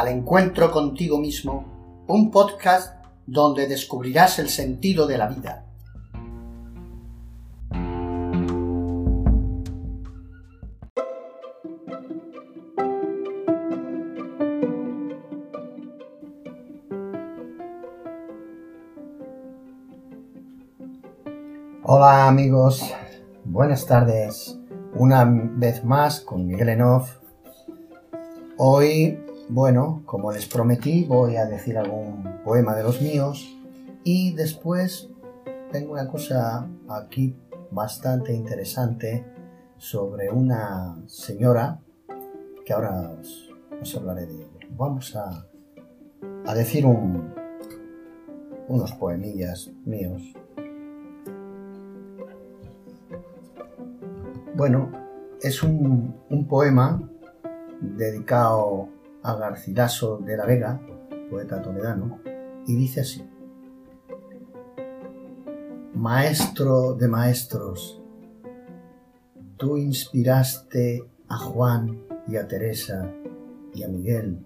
al encuentro contigo mismo, un podcast donde descubrirás el sentido de la vida. Hola amigos, buenas tardes. Una vez más con Miguel Enoff. Hoy, bueno, como les prometí, voy a decir algún poema de los míos y después tengo una cosa aquí bastante interesante sobre una señora que ahora os, hablaré de ella. Vamos a, a decir un, unos poemillas míos Bueno, es un, poema dedicado a Garcilaso de la Vega, poeta toledano, y dice así. Maestro de maestros, tú inspiraste a Juan y a Teresa y a Miguel,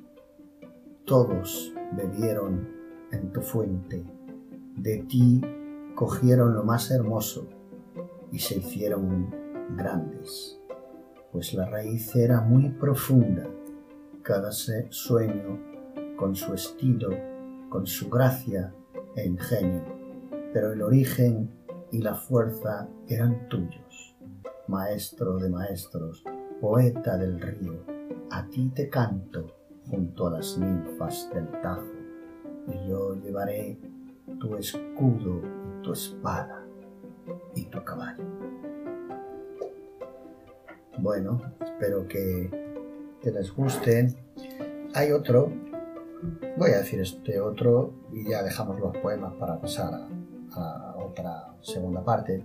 todos bebieron en tu fuente, de ti cogieron lo más hermoso y se hicieron grandes, pues la raíz era muy profunda, cada sueño con su estilo, con su gracia e ingenio, pero el origen y la fuerza eran tuyos, maestro de maestros, poeta del río, a ti te canto junto a las ninfas del Tajo, y yo llevaré tu escudo tu espada y tu caballo. Bueno, espero que, les gusten. Hay otro, voy a decir este otro y ya dejamos los poemas para pasar a, otra segunda parte.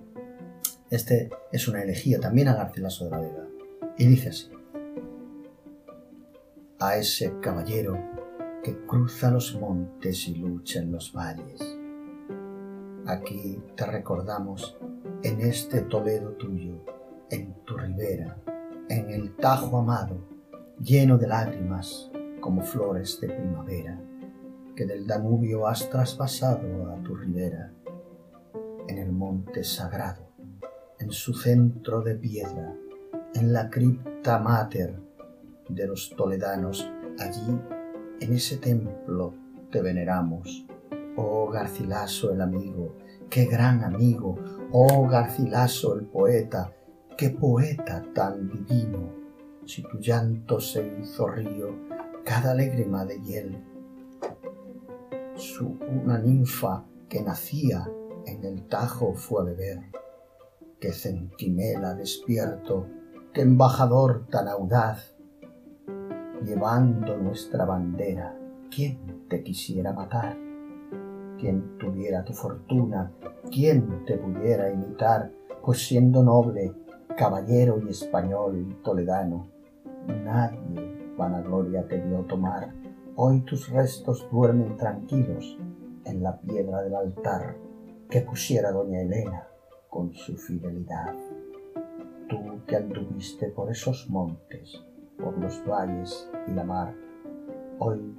Este es una elegía también a Garcilaso de la Vega y dice así. A ese caballero que cruza los montes y lucha en los valles. Aquí te recordamos en este Toledo tuyo, en tu ribera, en el Tajo amado, lleno de lágrimas como flores de primavera, que del Danubio has traspasado a tu ribera, en el monte sagrado, en su centro de piedra, en la cripta mater de los toledanos, allí, en ese templo, te veneramos. Oh Garcilaso el amigo, qué gran amigo, oh Garcilaso el poeta, qué poeta tan divino, si tu llanto se hizo río, cada lágrima de hiel. Su, una ninfa que nacía en el Tajo fue a beber. Qué centinela despierto, qué embajador tan audaz, llevando nuestra bandera, ¿quién te quisiera matar? ¿Quién tuviera tu fortuna? ¿Quién te pudiera imitar? Pues siendo noble, caballero y español y toledano, nadie vanagloria te dio tomar. Hoy tus restos duermen tranquilos en la piedra del altar que pusiera doña Elena con su fidelidad. Tú que anduviste por esos montes, por los valles y la mar, hoy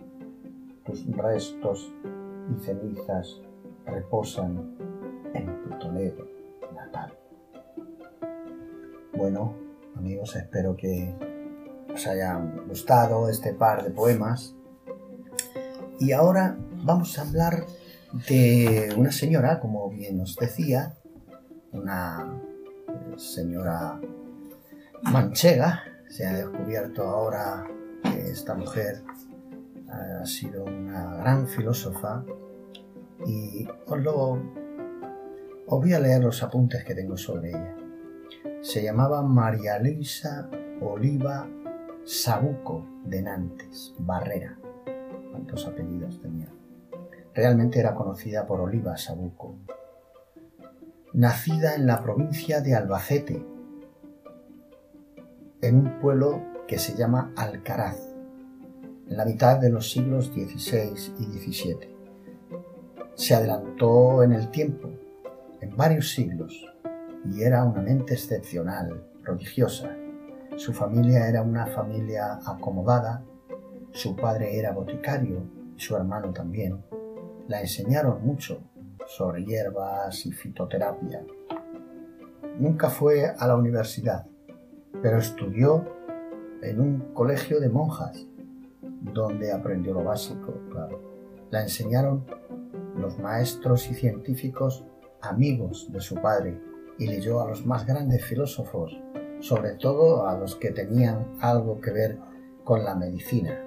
tus restos y cenizas reposan en tu Toledo natal. Bueno, amigos, espero que os hayan gustado este par de poemas. Y ahora vamos a hablar de una señora, como bien os decía, una señora manchega. Se ha descubierto ahora que esta mujer ha sido una gran filósofa y os, lo, os voy a leer los apuntes que tengo sobre ella se llamaba María Luisa Oliva Sabuco de Nantes, Barrera. ¿Cuántos apellidos tenía? Realmente era conocida por Oliva Sabuco. Nacida en la provincia de Albacete, en un pueblo que se llama Alcaraz, en la mitad de los siglos XVI y XVII. Se adelantó en el tiempo, en varios siglos, y era una mente excepcional, prodigiosa. Su familia era una familia acomodada, Su padre era boticario y su hermano también. La enseñaron mucho sobre hierbas y fitoterapia. Nunca fue a la universidad, pero estudió en un colegio de monjas, donde aprendió lo básico, claro. La enseñaron los maestros y científicos amigos de su padre y leyó a los más grandes filósofos, sobre todo a los que tenían algo que ver con la medicina.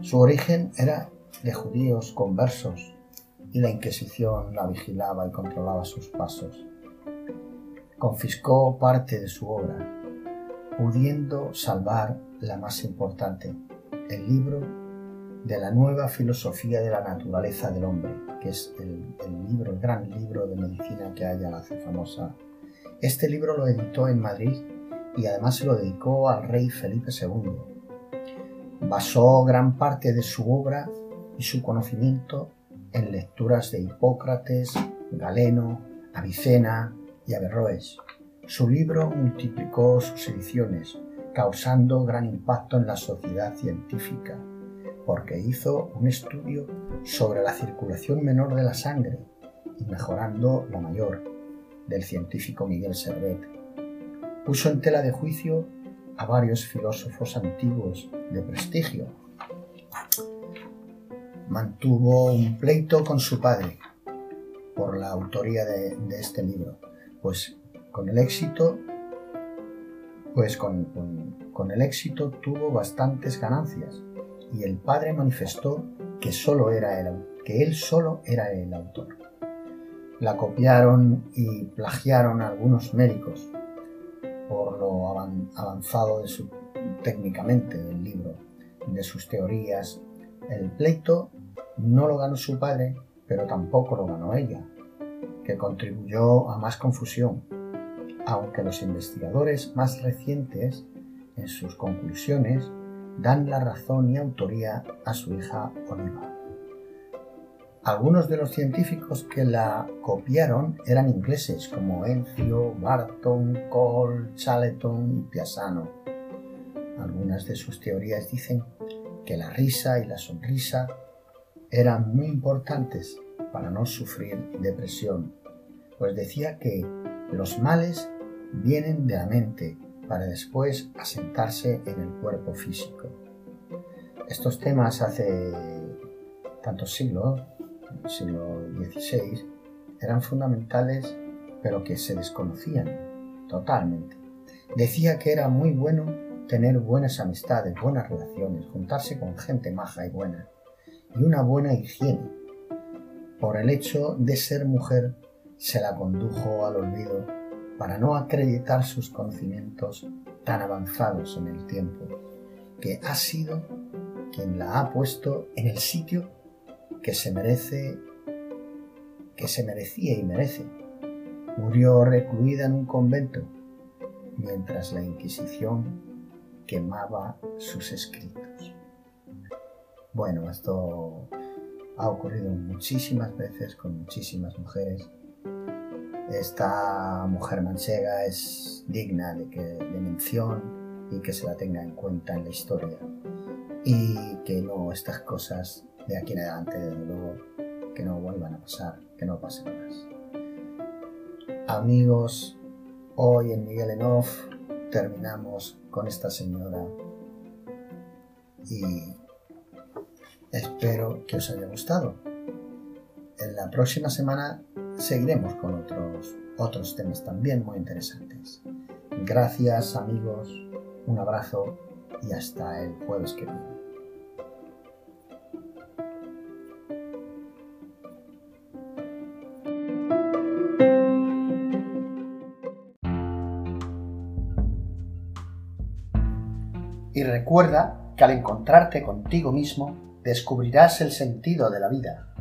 Su origen era de judíos conversos y la Inquisición la vigilaba y controlaba sus pasos. Confiscó parte de su obra, pudiendo salvar la más importante, el libro de la nueva filosofía de la naturaleza del hombre, que es el, gran libro de medicina que haya la hace famosa. Este libro lo editó en Madrid y además se lo dedicó al rey Felipe II. Basó gran parte de su obra y su conocimiento en lecturas de Hipócrates, Galeno, Avicena y Averroes. Su libro multiplicó sus ediciones, causando gran impacto en la sociedad científica porque hizo un estudio sobre la circulación menor de la sangre y mejorando la mayor, del científico Miguel Servet. Puso en tela de juicio a varios filósofos antiguos de prestigio. Mantuvo un pleito con su padre por la autoría de, este libro, pues con el éxito pues con, con el éxito tuvo bastantes ganancias y el padre manifestó que, solo era el, que él solo era el autor. La copiaron y plagiaron algunos médicos por lo avanzado de su, técnicamente del libro, de sus teorías. El pleito no lo ganó su padre, pero tampoco lo ganó ella, que contribuyó a más confusión, aunque los investigadores más recientes, en sus conclusiones, dan la razón y autoría a su hija Oliva. Algunos de los científicos que la copiaron eran ingleses como Encio, Barton, Cole, Charleton y Piasano. Algunas de sus teorías dicen que la risa y la sonrisa eran muy importantes para no sufrir depresión, pues decía que los males vienen de la mente para después asentarse en el cuerpo físico. Estos temas hace tantos siglos, siglo XVI, eran fundamentales pero que se desconocían totalmente. Decía que era muy bueno tener buenas amistades, buenas relaciones, juntarse con gente maja y buena, y una buena higiene. Por el hecho de ser mujer, se la condujo al olvido para no acreditar sus conocimientos tan avanzados en el tiempo, que ha sido quien la ha puesto en el sitio que se merece, que se merecía y merece. Murió recluida en un convento mientras la Inquisición quemaba sus escritos. Bueno, esto ha ocurrido muchísimas veces con muchísimas mujeres esta mujer manchega es digna de, que, de mención y que se la tenga en cuenta en la historia. Y que no estas cosas de aquí en adelante, desde luego, que no vuelvan a pasar, que no pasen más. Amigos, hoy en Miguel Enoff terminamos con esta señora y espero que os haya gustado. En la próxima semana seguiremos con otros, otros temas también muy interesantes. Gracias amigos, un abrazo y hasta el jueves que viene. Y recuerda que al encontrarte contigo mismo descubrirás el sentido de la vida